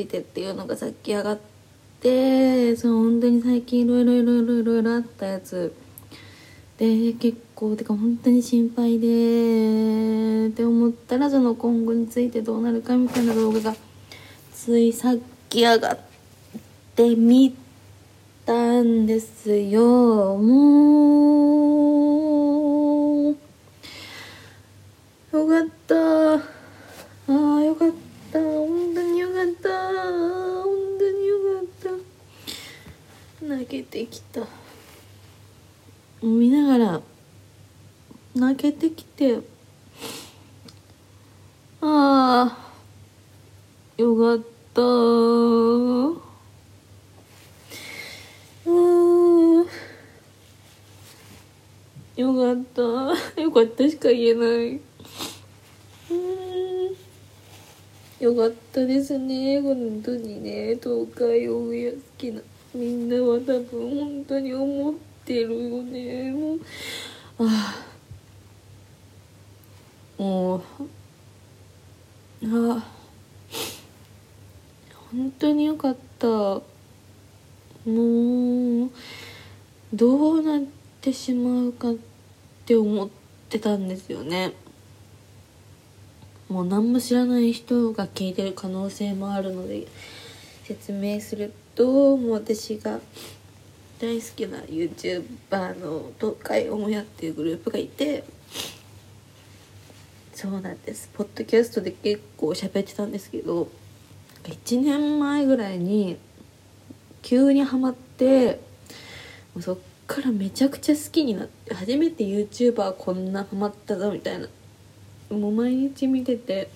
についてっていうのがさっき上がってそう本当に最近いろいろいろいろいろいろあったやつ。で結構てか本当に心配でって思ったらその今後についてどうなるかみたいな動画がついさっき上がってみたんですよ。もうよかった。ああ本当によかった。泣けてきた。見ながら泣けてきてああよかった。うんよかった。よかったしか言えないうんよかったですね。本当にね。東海オンエア好きなみんなは多分本当に思ってるよね。もうああもうああ本当によかった。もうどうなってしまうかって思ってたんですよね。もう何も知らない人が聞いてる可能性もあるので説明するともう私が大好きな YouTuber の東海オンエアっていうグループがいてそうなんです。ポッドキャストで結構喋ってたんですけど1年前ぐらいに急にハマってもうそっからめちゃくちゃ好きになって初めて YouTuber こんなハマったぞみたいな。もう毎日見てて。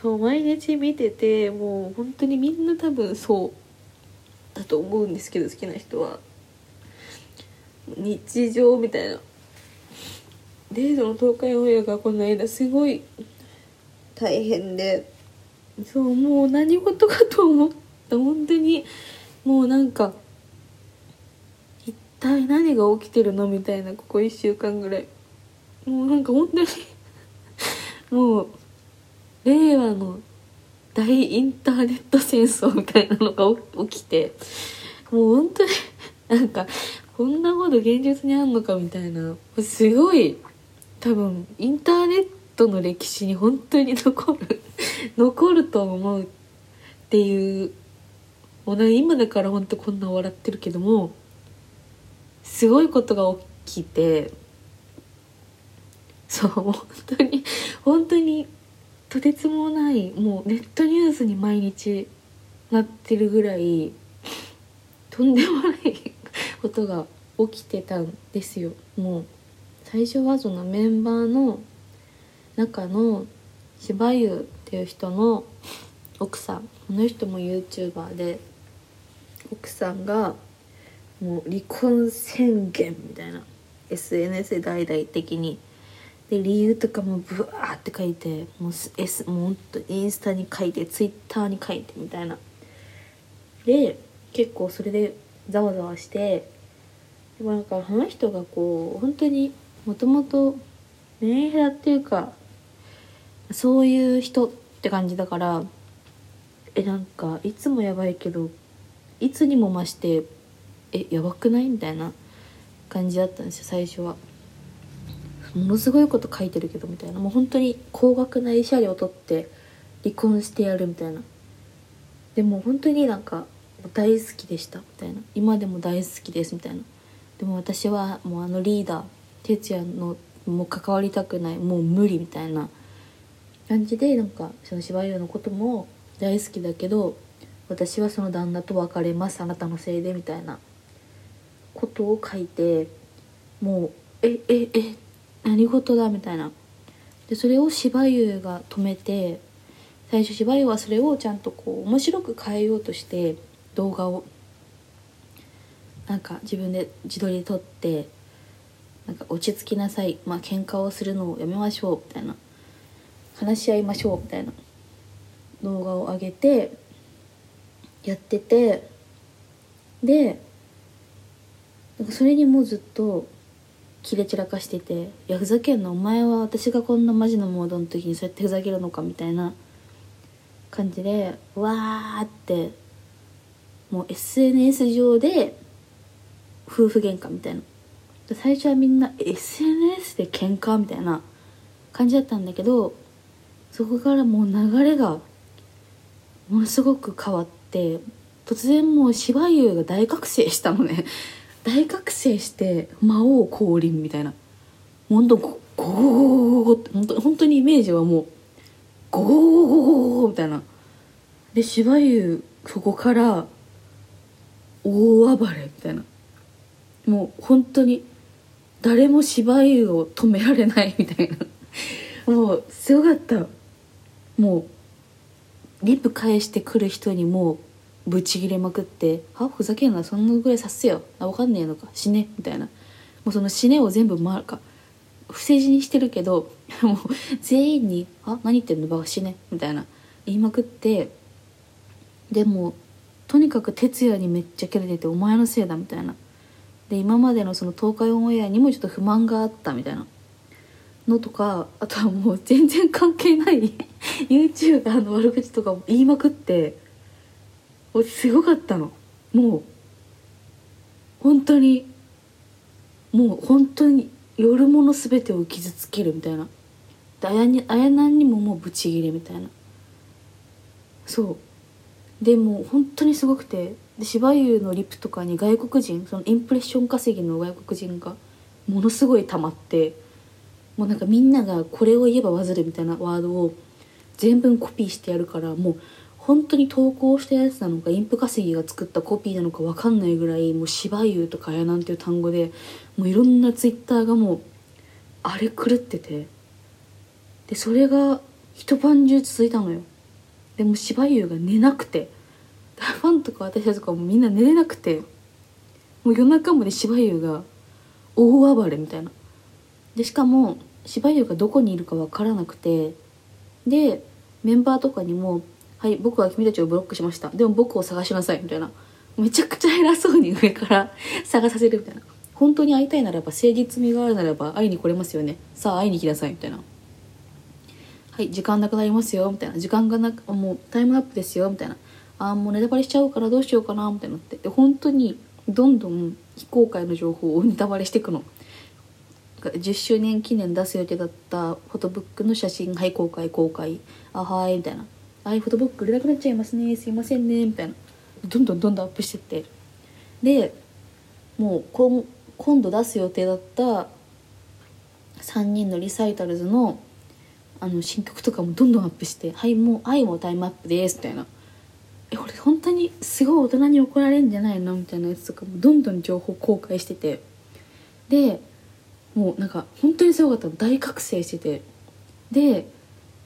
そう毎日見ててもう本当にみんな多分そうだと思うんですけど好きな人は。日常みたいな。でその東海オンエアがこの間すごい大変で。そうもう何事かと思った。本当にもうなんか一体何が起きてるの？みたいなここ1週間ぐらい。もうなんか本当にもう令和の大インターネット戦争みたいなのが 起きてもう本当になんかこんなこと現実にあんのかみたいな。すごい多分インターネットの歴史に本当に残る 残ると思うっていうもう今だから本当こんな笑ってるけどもすごいことが起きてそう本当に本当にとてつもないもうネットニュースに毎日なってるぐらいとんでもないことが起きてたんですよ。もう最初はそのメンバーの中の芝優っていう人の奥さんこの人も YouTuber で奥さんがもう離婚宣言みたいな SNS で大々的にで理由とかもブワーって書いてもう S もうとインスタに書いて Twitter に書いてみたいなで結構それでざわざわしてでもなんかあの人がこう本当にもともとメンヘラっていうかそういう人って感じだからえなんかいつもやばいけどいつにも増してえやばくないみたいな感じだったんですよ最初は。ものすごいこと書いてるけどみたいな。もう本当に高額な慰謝料を取って離婚してやるみたいな。でも本当になんか大好きでしたみたいな。今でも大好きですみたいな。でも私はもうあのリーダー哲也のもう関わりたくないもう無理みたいな感じでなんかその芝居のことも大好きだけど私はその旦那と別れますあなたのせいでみたいなことを書いてもうえええ何事だみたいな。でそれを芝居が止めて最初芝居はそれをちゃんとこう面白く変えようとして動画をなんか自分で自撮りで撮ってなんか落ち着きなさい。まあ喧嘩をするのをやめましょうみたいな。話し合いましょうみたいな。動画を上げてやっててでなんかそれにもうずっと切れ散らかしてて「いやふざけんなお前は私がこんなマジなモードの時にそうやってふざけるのか」みたいな。感じでわーってもう SNS 上で夫婦喧嘩みたいな。最初はみんな SNS で喧嘩みたいな。感じだったんだけどそこからもう流れがものすごく変わって突然もう芝優が大覚醒したのね。大覚醒して魔王降臨みたいな。ほんとゴゴゴゴゴゴって本当本当にイメージはもうゴゴゴゴゴゴみたいな。で芝優そこから大暴れみたいな。もう本当に誰も芝居を止められないみたいな。もうすごかった。もうリップ返してくる人にもうブチギレまくって「はふざけんなそんなぐらいさせよ。あ分かんねえのか。死ね」みたいな。もうその死ねを全部まか不正字にしてるけど もう全員に「あ何言ってんの？バカ死ね」みたいな。言いまくってでもとにかく哲也にめっちゃキレてて「お前のせいだ」みたいな。で今までのその東海オンエアにもちょっと不満があったみたいな。のとかあとはもう全然関係ない YouTuber の悪口とかも言いまくってすごかったの。もう本当にもう本当に夜物全てを傷つけるみたいな。であやにあやなんにももうブチギレみたいな。そう。でも本当にすごくて。で芝生のリップとかに外国人そのインプレッション稼ぎの外国人がものすごい溜まってもうなんかみんながこれを言えばバズるみたいなワードを全文コピーしてやるからもう本当に投稿したやつなのかインプ稼ぎが作ったコピーなのか分かんないぐらいもう芝生とかやなんていう単語でもういろんなツイッターがもう荒れ狂ってて。でそれが一晩中続いたのよ。でも芝生が寝なくて。ファンとか私たちとかもみんな寝れなくて。もう夜中まで芝生が大暴れみたいな。でしかも芝生がどこにいるか分からなくて。でメンバーとかにも「はい僕は君たちをブロックしました。でも僕を探しなさい」みたいな。めちゃくちゃ偉そうに上から 探させるみたいな。本当に会いたいならば誠実味があるならば会いに来れますよね。さあ会いに来なさいみたいな。はい時間なくなりますよみたいな。時間がなくもうタイムアップですよみたいな。ああもうネタバレしちゃうからどうしようかなみたいなって。で本当にどんどん非公開の情報をネタバレしていくの。10周年記念出す予定だったフォトブックの写真はい公開公開。あはいみたいな。はいフォトブック売れなくなっちゃいますね。すいませんね。みたいな。どんどんどんどんアップしてって。でもう今今度出す予定だった3人のリサイタルズのあの新曲とかもどんどんアップして「はいもう愛もタイムアップです」みたいな。え俺本当にすごい大人に怒られるんじゃないの？みたいなやつとかもどんどん情報公開してて。でもうなんか本当にすごかった大覚醒してて。で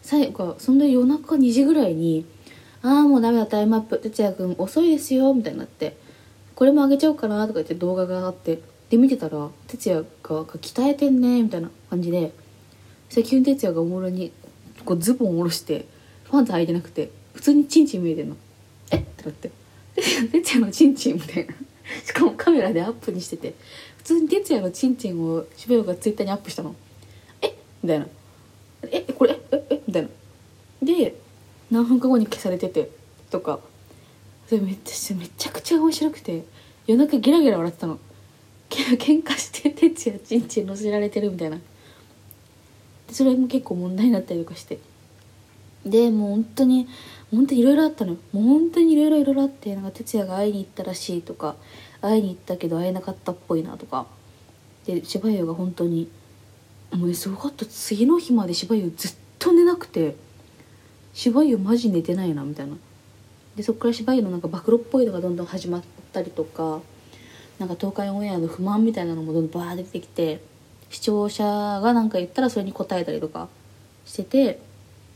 最後そんな夜中2時ぐらいに「ああもうダメだタイムアップ哲也君遅いですよ」みたいになって「これもあげちゃおうかな」とか言って動画があってで見てたら哲也が「鍛えてんね」みたいな感じでそして急に哲也がおもろにこうズボン下ろしてパンツ履いてなくて普通にチンチン見えてんの。えっ？てなって。哲也のチンチンみたいな。しかもカメラでアップにしてて普通に哲也のチンチンをしばよがツイッターにアップしたの。えっ？みたいな。えこれええみたいな。で何分か後に消されててとか。それめっちゃめちゃくちゃ面白くて夜中ゲラゲラ笑ってたの。け喧嘩して哲也チンチン乗せられてるみたいな。でそれも結構問題になったりとかして。でもう本当に本当にいろいろあったのよ。もう本当にいろいろいろいろあってなんか哲也が会いに行ったらしいとか会いに行ったけど会えなかったっぽいなとか。で芝生が本当にもうすごかった次の日まで芝生ずっと寝なくて芝生マジ寝てないなみたいな。でそっから芝生のなんか暴露っぽいのがどんどん始まったりとかなんか東海オンエアの不満みたいなのもどんどんバー出てきて視聴者が何か言ったらそれに答えたりとかしてて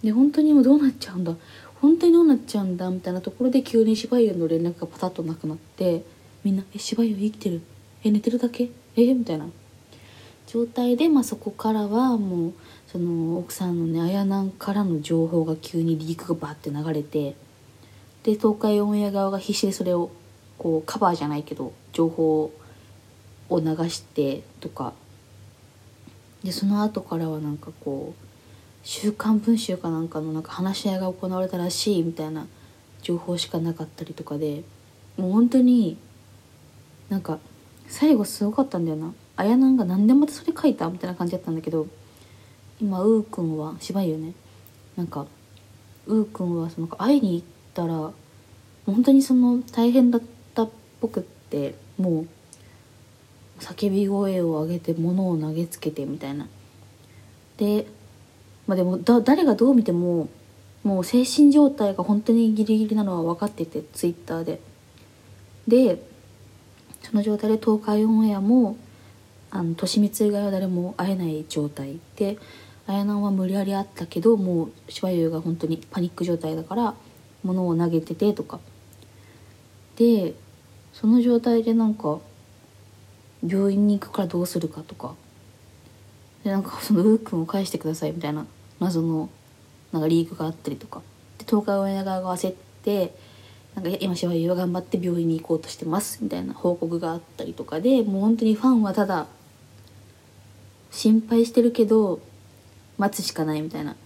で本当にもうどうなっちゃうんだ本当にどうなっちゃうんだみたいなところで急に芝生の連絡がパタッとなくなってみんな「え芝生生きてる？え寝てるだけ？え？みたいな。状態で、まあ、そこからはもうその奥さんのね綾南からの情報が急にリークがバーって流れてで東海オンエア側が必死でそれをこうカバーじゃないけど情報を流してとか。でその後からはなんかこう「週刊文春」かなんかのなんか話し合いが行われたらしいみたいな情報しかなかったりとかでもう本当になんか最後すごかったんだよな。綾菜が何でまたそれ書いたみたいな感じだったんだけど今うーくんは芝居よね。なんかうーくんはその会いに行ったら本当にその大変だったっぽくってもう叫び声を上げて物を投げつけてみたいな。でまあでもだ誰がどう見てももう精神状態が本当にギリギリなのは分かっててツイッターで。でその状態で東海オンエアもあの利光以外は誰も会えない状態で綾菜は無理やり会ったけどもう芝優が本当にパニック状態だから物を投げててとか。でその状態でなんか病院に行くからどうするかとか。でなんかそのウー君を返してくださいみたいな謎のなんかリークがあったりとか。で東海オンエア側が焦ってなんか今芝優は頑張って病院に行こうとしてますみたいな報告があったりとかでもう本当にファンはただ心配してるけど待つしかないみたいな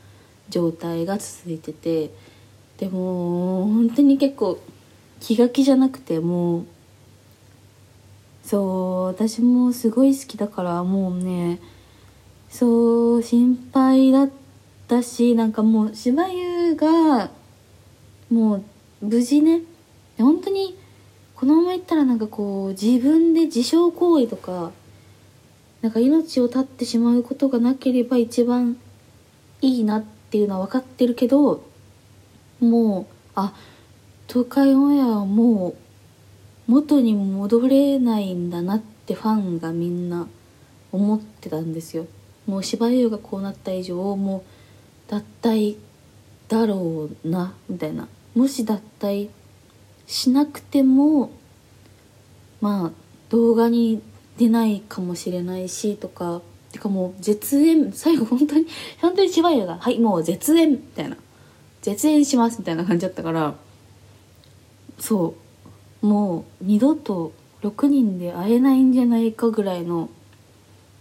状態が続いててでも本当に結構気が気じゃなくてもうそう私もすごい好きだからもうねそう心配だったしなんかもう芝優がもう無事ね本当にこのままいったらなんかこう自分で自傷行為とかなんか命を絶ってしまうことがなければ一番いいなっていうのは分かってるけどもうあ東海オンエアはもう元に戻れないんだなってファンがみんな思ってたんですよ。もう芝居がこうなった以上もう脱退だろうなみたいな。もし脱退しなくてもまあ動画に出ないかもしれないしとかてかもう絶縁 最後本当に本当に芝居が「はいもう絶縁」みたいな「絶縁します」みたいな感じだったからそう。もう二度と6人で会えないんじゃないかぐらいの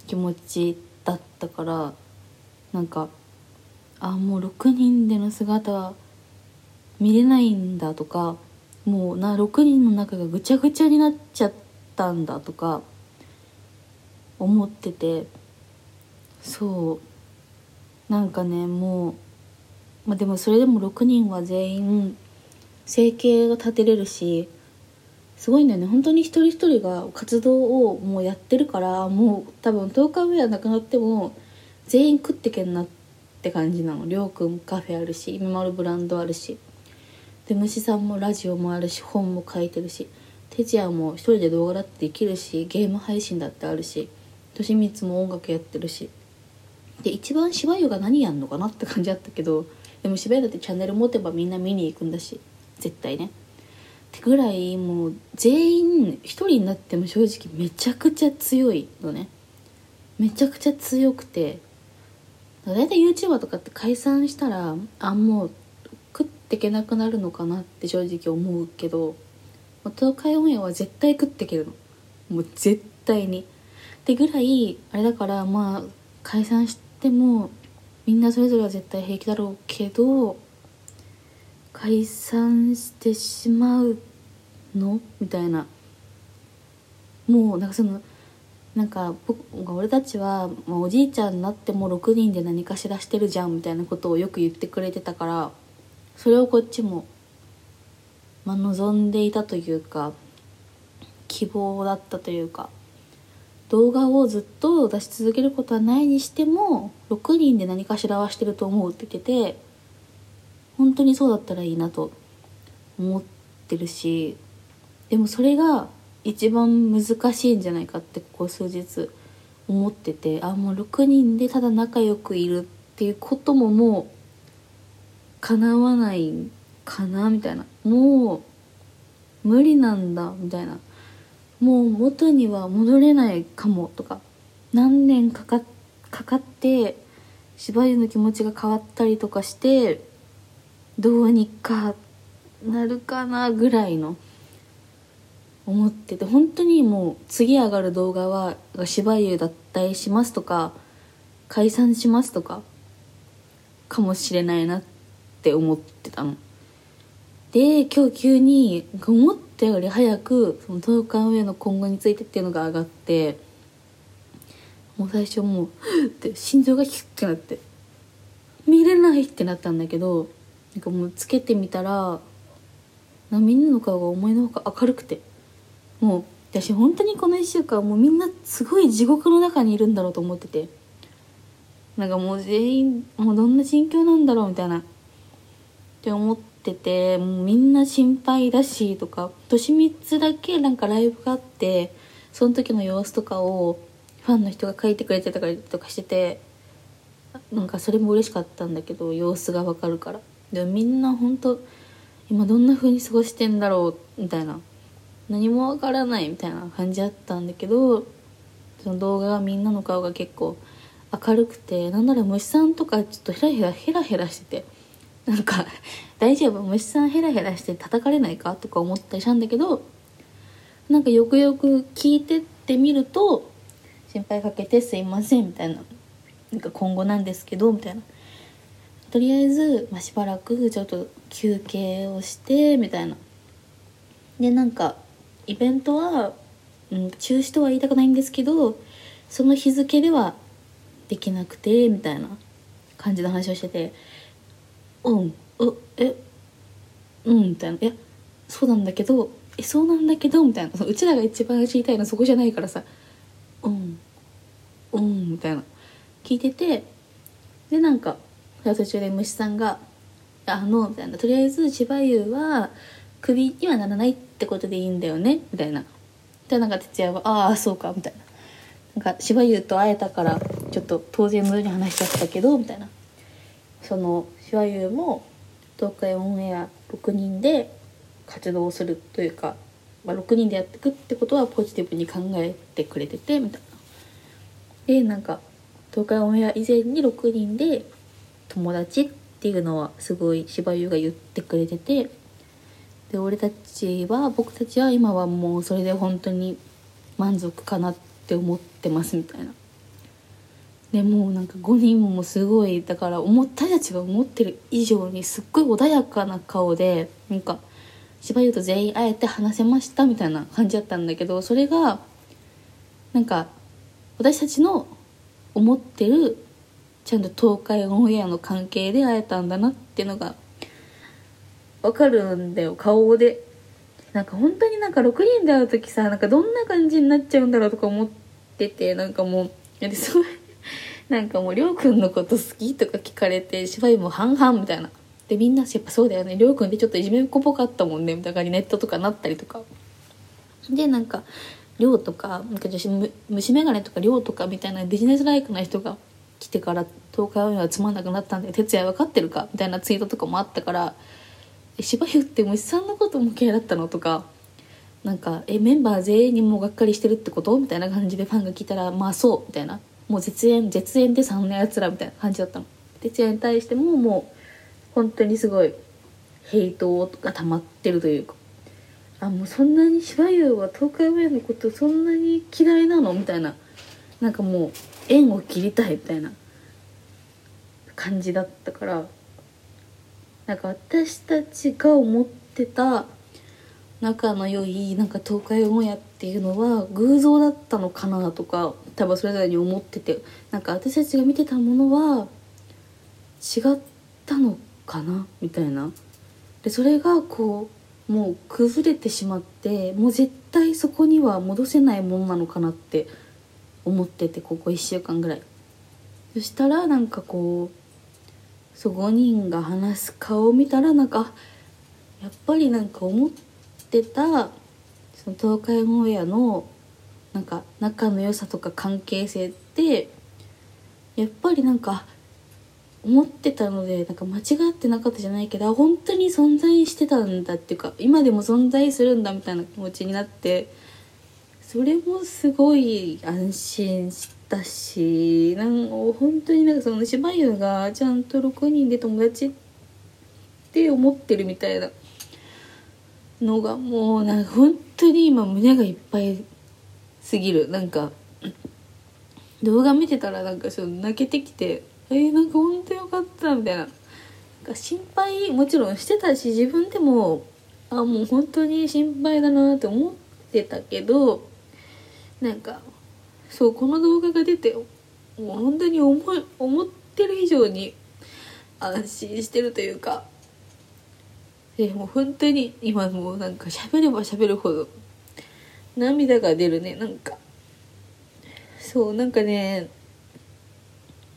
気持ちだったからなんかあもう6人での姿見れないんだとかもうな6人の中がぐちゃぐちゃになっちゃったんだとか思っててそう。なんかねもうまあでもそれでも6人は全員生計が立てれるしすごいんだよね。本当に一人一人が活動をもうやってるからもう多分10日目はなくなっても全員食ってけんなって感じなの。りょうくんカフェあるし今丸ブランドあるし。で虫さんもラジオもあるし本も書いてるし哲也も一人で動画だってできるしゲーム配信だってあるし。利光も音楽やってるし。で一番芝居が何やんのかなって感じだったけどでも芝居だってチャンネル持てばみんな見に行くんだし。絶対ね。ってぐらいもう全員一人になっても正直めちゃくちゃ強いのね。めちゃくちゃ強くて。大体 YouTuber とかって解散したらあもう食ってけなくなるのかなって正直思うけど東海オンエアは絶対食ってけるの。もう絶対に。ってぐらいあれだからまあ解散してもみんなそれぞれは絶対平気だろうけど解散してしまうの？みたいな。もうなんかそのなんか僕俺たちはもうおじいちゃんになっても6人で何かしらしてるじゃんみたいなことをよく言ってくれてたからそれをこっちも、まあ、望んでいたというか希望だったというか動画をずっと出し続けることはないにしても6人で何かしらはしてると思うって言ってて本当にそうだったらいいなと思ってるしでもそれが一番難しいんじゃないかってここ数日思っててあもう6人でただ仲良くいるっていうことももう叶わないかなみたいな。もう無理なんだみたいな。もう元には戻れないかもとか何年かかかかって芝居の気持ちが変わったりとかしてどうにかなるかなぐらいの思ってて本当にもう次上がる動画は芝居脱退しますとか解散しますとかかもしれないなって思ってたの。で今日急に思ったより早くその東海オンエアの今後についてっていうのが上がってもう最初もうって心臓がキュッてなって見れないってなったんだけどなんかもうつけてみたらなみんなの顔が思いのほか明るくてもう私本当にこの1週間もうみんなすごい地獄の中にいるんだろうと思っててなんかもう全員もうどんな心境なんだろうみたいなって思っててもうみんな心配だしとか年3つだけなんかライブがあってその時の様子とかをファンの人が書いてくれてたりとかしててなんかそれも嬉しかったんだけど様子がわかるから。でもみんな本当今どんな風に過ごしてんだろうみたいな何もわからないみたいな感じだったんだけどその動画がみんなの顔が結構明るくてなんなら虫さんとかちょっとヘラヘラヘラヘラしてて なんか「大丈夫？虫さんヘラヘラして叩かれないか?」とか思ったりしたんだけどなんかよくよく聞いてってみると「心配かけてすいません」みたいな「なんか今後なんですけど」みたいな。とりあえず、まあ、しばらくちょっと休憩をしてみたいな。でなんかイベントは、うん、中止とは言いたくないんですけどその日付ではできなくてみたいな感じの話をしてて「うんうえうん」みたいな「いやそうなんだけどえそうなんだけど」みたいな。うちらが一番知りたいのはそこじゃないからさ「うんうん」みたいな。聞いててでなんか途中で虫さんが「あの」みたいな「とりあえず芝優はクビにはならないってことでいいんだよね」みたいな。でなんか哲也は「ああそうか」みたいな。なんか芝優と会えたからちょっと当然のように話しちゃったけどみたいな。その芝優も東海オンエア6人で活動するというか、まあ、6人でやっていくってことはポジティブに考えてくれててみたいな。でなんか東海オンエア以前に6人で友達っていうのはすごい芝優が言ってくれててで俺たちは僕たちは今はもうそれで本当に満足かなって思ってますみたいな。でもうなんか5人もすごいだから思ったたちが思ってる以上にすっごい穏やかな顔でなんか芝優と全員会えて話せましたみたいな感じだったんだけどそれがなんか私たちの思ってるちゃんと東海オンエアの関係で会えたんだなっていうのがわかるんだよ顔で。なんか本当になんか6人で会う時さなんかどんな感じになっちゃうんだろうとか思っててなんかもうなんかもうりょうくんのこと好きとか聞かれて芝居も半々みたいな。でみんなやっぱそうだよね。りょうくんってちょっといじめっ子ぽかったもんね。みたいなネットとかなったりとか。でなんかりょうとかなんか女子虫眼鏡とかりょうとかみたいなビジネスライクな人が来てから東海オンエアつまんなくなったんで哲也分かってるか？みたいなツイートとかもあったから「え芝生って虫さんのことも嫌いだったの?」とか。なんか「えメンバー全員にもうがっかりしてるってこと?」みたいな感じでファンが聞いたら「まあそう」みたいな。もう絶縁絶縁で3のやつらみたいな感じだったの哲也に対してももう本当にすごいヘイトが溜まってるというかあもうそんなに芝優は東海オンエアのことそんなに嫌いなのみたいななんかもう縁を切りたいみたいな。感じだったからなんか私たちが思ってた仲の良いなんか東海オンエアっていうのは偶像だったのかなとか多分それぞれに思っててなんか私たちが見てたものは違ったのかな？みたいな。でそれがこうもう崩れてしまってもう絶対そこには戻せないものなのかなって思っててここ1週間ぐらい。そしたらなんかこうそう5人が話す顔を見たらなんかやっぱりなんか思ってたその東海オンエアのなんか仲の良さとか関係性ってやっぱりなんか思ってたのでなんか間違ってなかったじゃないけど本当に存在してたんだっていうか今でも存在するんだみたいな気持ちになってそれもすごい安心したしなんか本当になんかその芝生がちゃんと6人で友達って思ってるみたいなのがもうなんか本当に今胸がいっぱいすぎる。なんか動画見てたらなんかちょっと泣けてきてえー、なんかほんとよかったみたいな。なんか心配もちろんしてたし自分でもあもう本当に心配だなって思ってたけどなんかそうこの動画が出てもう本当に思い思ってる以上に安心してるというかでもう本当に今もうなんか喋れば喋るほど涙が出るね。なんかそうなんかね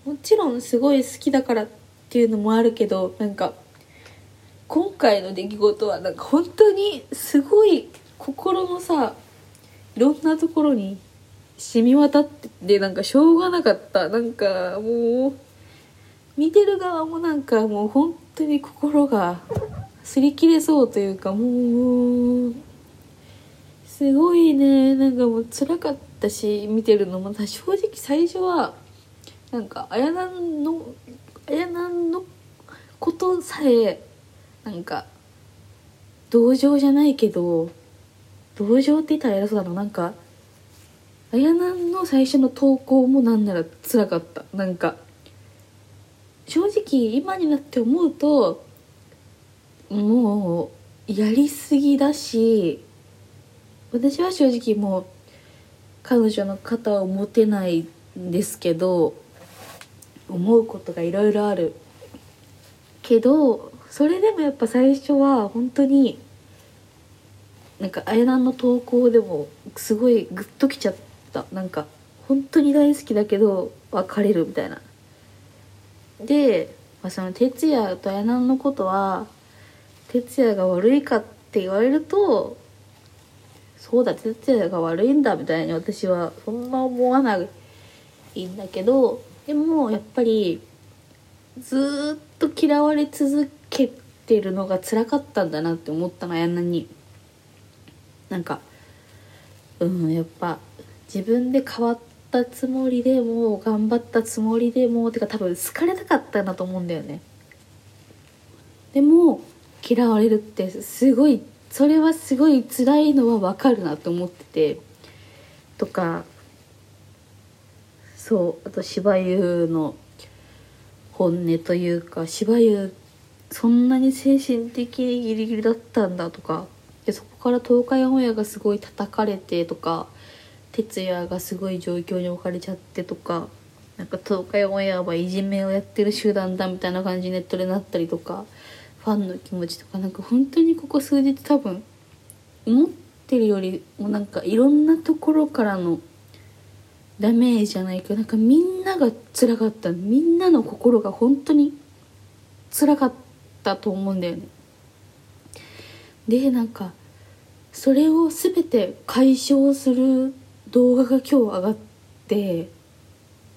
もちろんすごい好きだからっていうのもあるけどなんか今回の出来事はなんか本当にすごい心のさいろんなところに染み渡っててなんかしょうがなかった。なんかもう見てる側もなんかもう本当に心が擦り切れそうというかもうすごいね。なんかもう辛かったし見てるのも正直最初はなんか綾菜の綾菜のことさえなんか同情じゃないけど同情って言ったら偉そうだな。なんか綾菜の最初の投稿もなんなら辛かった。なんか正直今になって思うともうやりすぎだし私は正直もう彼女の肩を持てないんですけど思うことがいろいろある。けどそれでもやっぱ最初は本当になんか綾菜の投稿でもすごいグッときちゃった。なんか本当に大好きだけど別れるみたいな。で、まあ、その哲也と綾菜のことは哲也が悪いかって言われるとそうだ哲也が悪いんだみたいに私はそんな思わないんだけどでもやっぱりずっと嫌われ続けてるのが辛かったんだなって思ったの綾菜に。なんかうんやっぱ自分で変わったつもりでも頑張ったつもりでもてか多分好かれたかったんだと思うんだよね。でも嫌われるってすごいそれはすごい辛いのはわかるなと思ってて。とかそうあと芝生の本音というか芝生そんなに精神的にギリギリだったんだとかでそこから東海オンエアがすごい叩かれてとか哲也がすごい状況に置かれちゃってとかなんか東海オンエアはいじめをやってる集団だみたいな感じネットでなったりとかファンの気持ちとかなんか本当にここ数日多分思ってるよりもなんかいろんなところからのダメージじゃないけどなんかみんなが辛かったみんなの心が本当に辛かったと思うんだよね。でなんかそれを全て解消する動画が今日上がって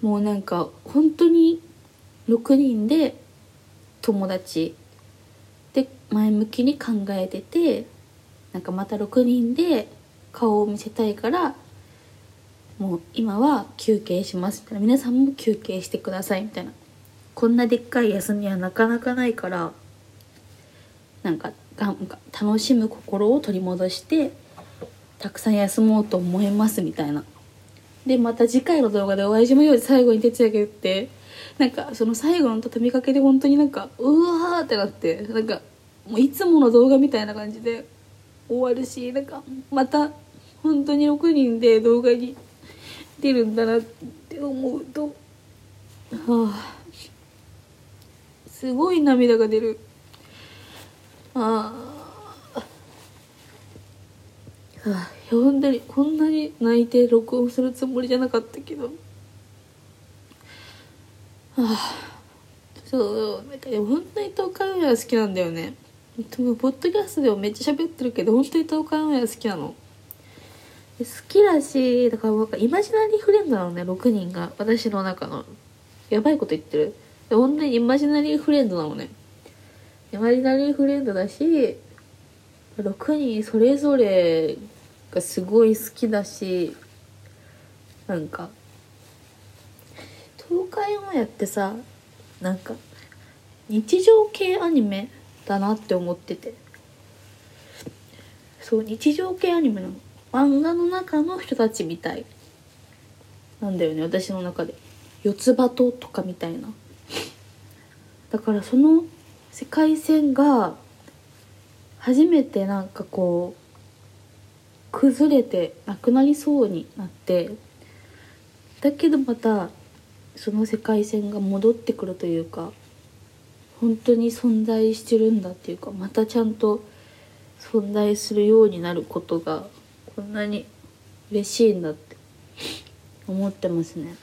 もうなんか本当に6人で友達前向きに考えててなんかまた6人で顔を見せたいからもう今は休憩しますみたいな。皆さんも休憩してくださいみたいな。こんなでっかい休みはなかなかないからなんかが楽しむ心を取り戻してたくさん休もうと思いますみたいな。でまた次回の動画でお会いしましょう。最後に哲也が言って。なんかその最後の畳みかけで本当になんかうわーってなってなんかもういつもの動画みたいな感じで終わるしなんかまた本当に6人で動画に出るんだなって思うとはあすごい涙が出る。ああはあ本当にこんなに泣いて録音するつもりじゃなかったけど。ああそうなんか本当に東海オンエア好きなんだよね。ポッドキャストでもめっちゃ喋ってるけど本当に東海オンエア好きなの。好きだしだから僕イマジナリーフレンドなのね6人が。私の中の。やばいこと言ってる。本当にイマジナリーフレンドなのね。イマジナリーフレンドだし6人それぞれがすごい好きだしなんか。東海オンエアってさなんか日常系アニメだなって思ってて。そう日常系アニメの漫画の中の人たちみたい。なんだよね私の中で。四つ葉ととかみたいな。だからその世界線が初めてなんかこう崩れてなくなりそうになって。だけどまたその世界線が戻ってくるというか本当に存在してるんだっていうかまたちゃんと存在するようになることがこんなに嬉しいんだって。思ってますね。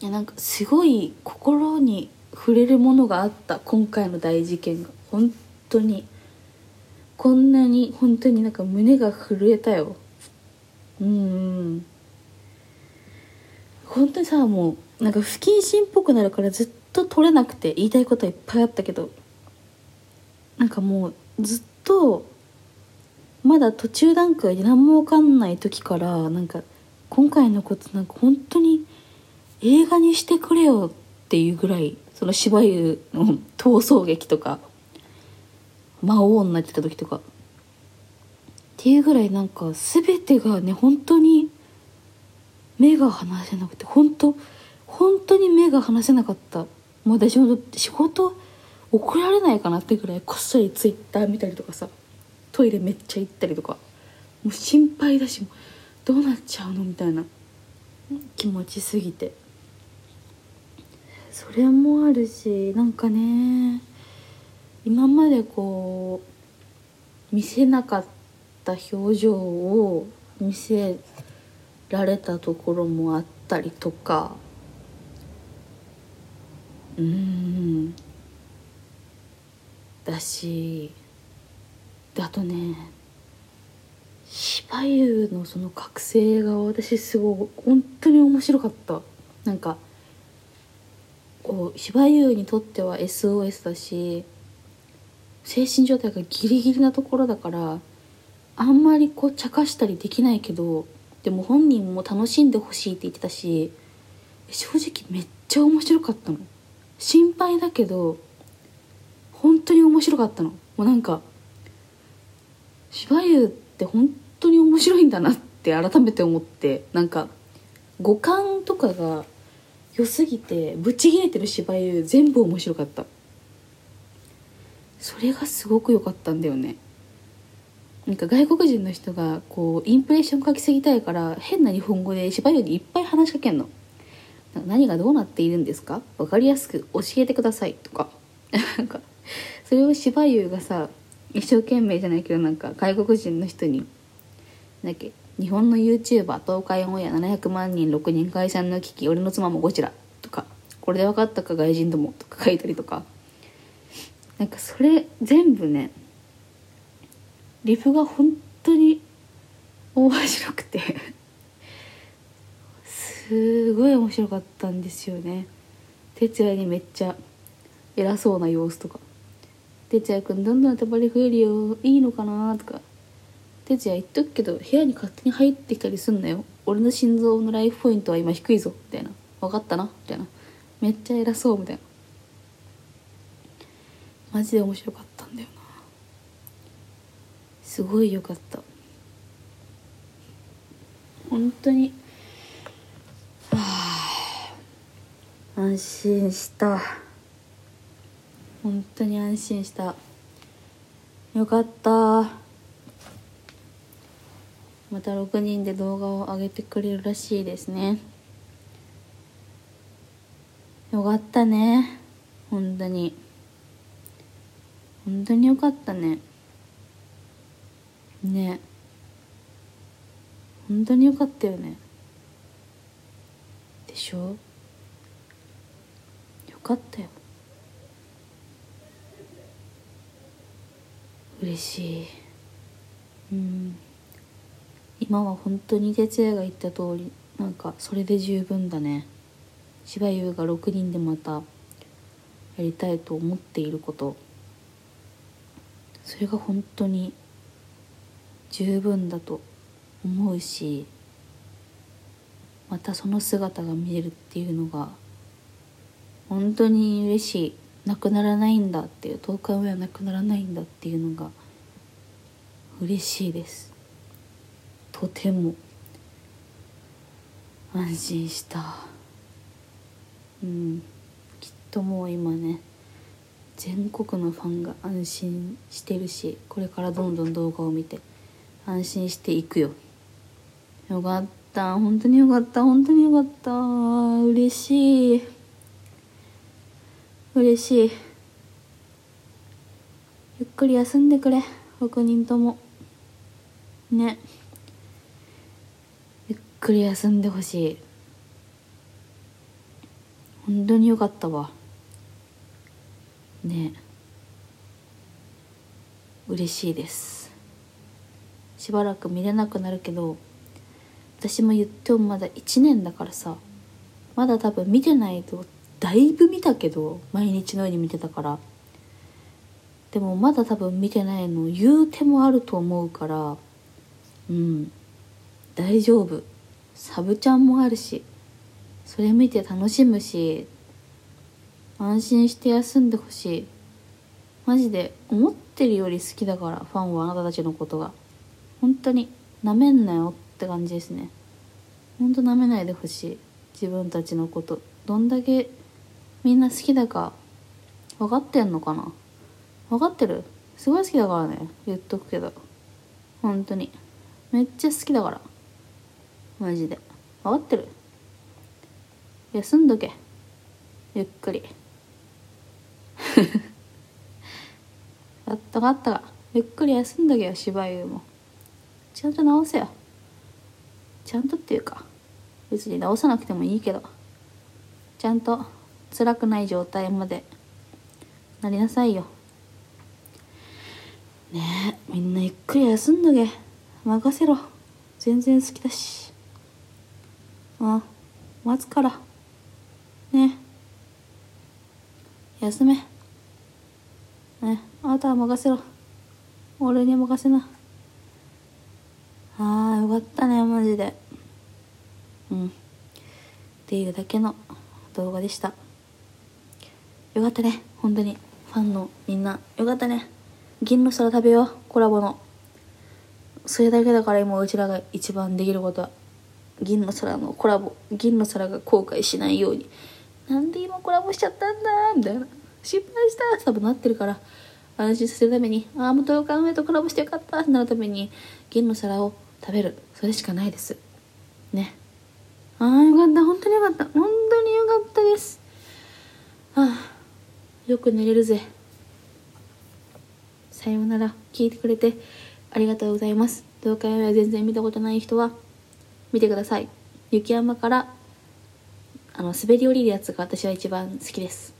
いやなんかすごい心に触れるものがあった今回の大事件が。本当に。こんなに本当になんか胸が震えたよ。うん本当にさもうなんか不謹慎っぽくなるからずっと取れなくて言いたいこといっぱいあったけどなんかもうずっとまだ途中段階で何も分かんない時からなんか今回のことなんか本当に映画にしてくれよっていうぐらいその芝居の逃走劇とか魔王になってた時とかっていうぐらいなんか全てがね本当に目が離せなくて本当本当に目が離せなかったもう私も仕事怒られないかなってぐらいこっそりツイッター見たりとかさトイレめっちゃ行ったりとかもう心配だしどうなっちゃうの？みたいな。気持ちすぎて。それもあるしなんかね今までこう見せなかった表情を見せられたところもあったりとかうん。だしあとね芝生のその覚醒が私すごい本当に面白かった。なんかこう芝生にとっては SOS だし精神状態がギリギリなところだからあんまりこう茶化したりできないけどでも本人も楽しんでほしいって言ってたし正直めっちゃ面白かったの。心配だけど本当に面白かったの。もうなんか芝生って本当に面白いんだなって改めて思ってなんか五感とかが良すぎてぶち切れてる芝居全部面白かった。それがすごく良かったんだよね。なんか外国人の人がこうインプレッション書きすぎたいから変な日本語で芝居にいっぱい話しかけんの。何がどうなっているんですか？分かりやすく教えてくださいとか。なんかそれを芝居がさ一生懸命じゃないけどなんか外国人の人にだっけ日本の YouTuber 東海オンエア700万人6人解散の危機俺の妻もゴチラとかこれで分かったか外人どもとか書いたりとか。なんかそれ全部ねリフが本当に面白くて。すごい面白かったんですよね。哲也にめっちゃ偉そうな様子とか「哲也くんどんどん頭り増えるよいいのかな?」とか「哲也言っとくけど部屋に勝手に入ってきたりすんなよ。俺の心臓のライフポイントは今低いぞ」みたいな「分かったな」みたいな。めっちゃ偉そうみたいな。マジで面白かったんだよな。すごい良かった。本当にはあ安心した。本当に安心した。よかった。また6人で動画を上げてくれるらしいですね。よかったね。本当に。本当によかったね。ね。本当によかったよね。でしょ？かったよ。嬉しい。うん。今は本当に哲也が言った通りなんかそれで十分だね。柴優が6人でまたやりたいと思っていること。それが本当に十分だと思うしまたその姿が見えるっていうのが本当に嬉しい。なくならないんだっていう10日目はなくならないんだっていうのが嬉しいです。とても安心した。うん。きっともう今ね全国のファンが安心してるしこれからどんどん動画を見て安心していくよ。よかった。本当によかった。本当によかった。嬉しい。嬉しい。ゆっくり休んでくれ6人とも。ね。ゆっくり休んでほしい。本当によかったわ。ね。嬉しいです。しばらく見れなくなるけど私も言ってもまだ1年だからさまだ多分見てないとだいぶ見たけど毎日のように見てたから。でもまだ多分見てないの言うてもあると思うからうん大丈夫。サブちゃんもあるしそれ見て楽しむし安心して休んでほしい。マジで思ってるより好きだからファンはあなたたちのことが。本当になめんなよって感じですね。ほんとなめないでほしい。自分たちのこと。どんだけみんな好きだか分かってんのかな？分かってる？すごい好きだからね言っとくけど。本当に。めっちゃ好きだから。マジで。分かってる？休んどけ。ゆっくり。あったかったがゆっくり休んどけよ芝居も。ちゃんと直せよ。ちゃんとっていうか別に直さなくてもいいけど。ちゃんと辛くない状態までなりなさいよ。ねえみんなゆっくり休んどけ。任せろ。全然好きだし。あ待つから。ね休め。ねあとは任せろ。俺に任せな。あーよかったねマジで。うん。っていうだけの動画でした。よかったね本当に。ファンのみんな。よかったね。銀の皿食べようコラボの。それだけだから今うちらが一番できることは。銀の皿のコラボ。銀の皿が後悔しないように。なんで今コラボしちゃったんだみたいな。失敗したって多分なってるから。安心させるために。ああ元岡上とコラボしてよかったってなるために。銀の皿を食べる。それしかないです。ね。ああよかった。本当によかった。本当によかったです。ああ。よく寝れるぜ。さようなら。聞いてくれてありがとうございます。東海は全然見たことない人は見てください。雪山からあの滑り降りるやつが私は一番好きです。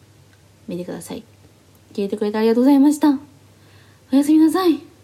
見てください。聞いてくれてありがとうございました。おやすみなさい。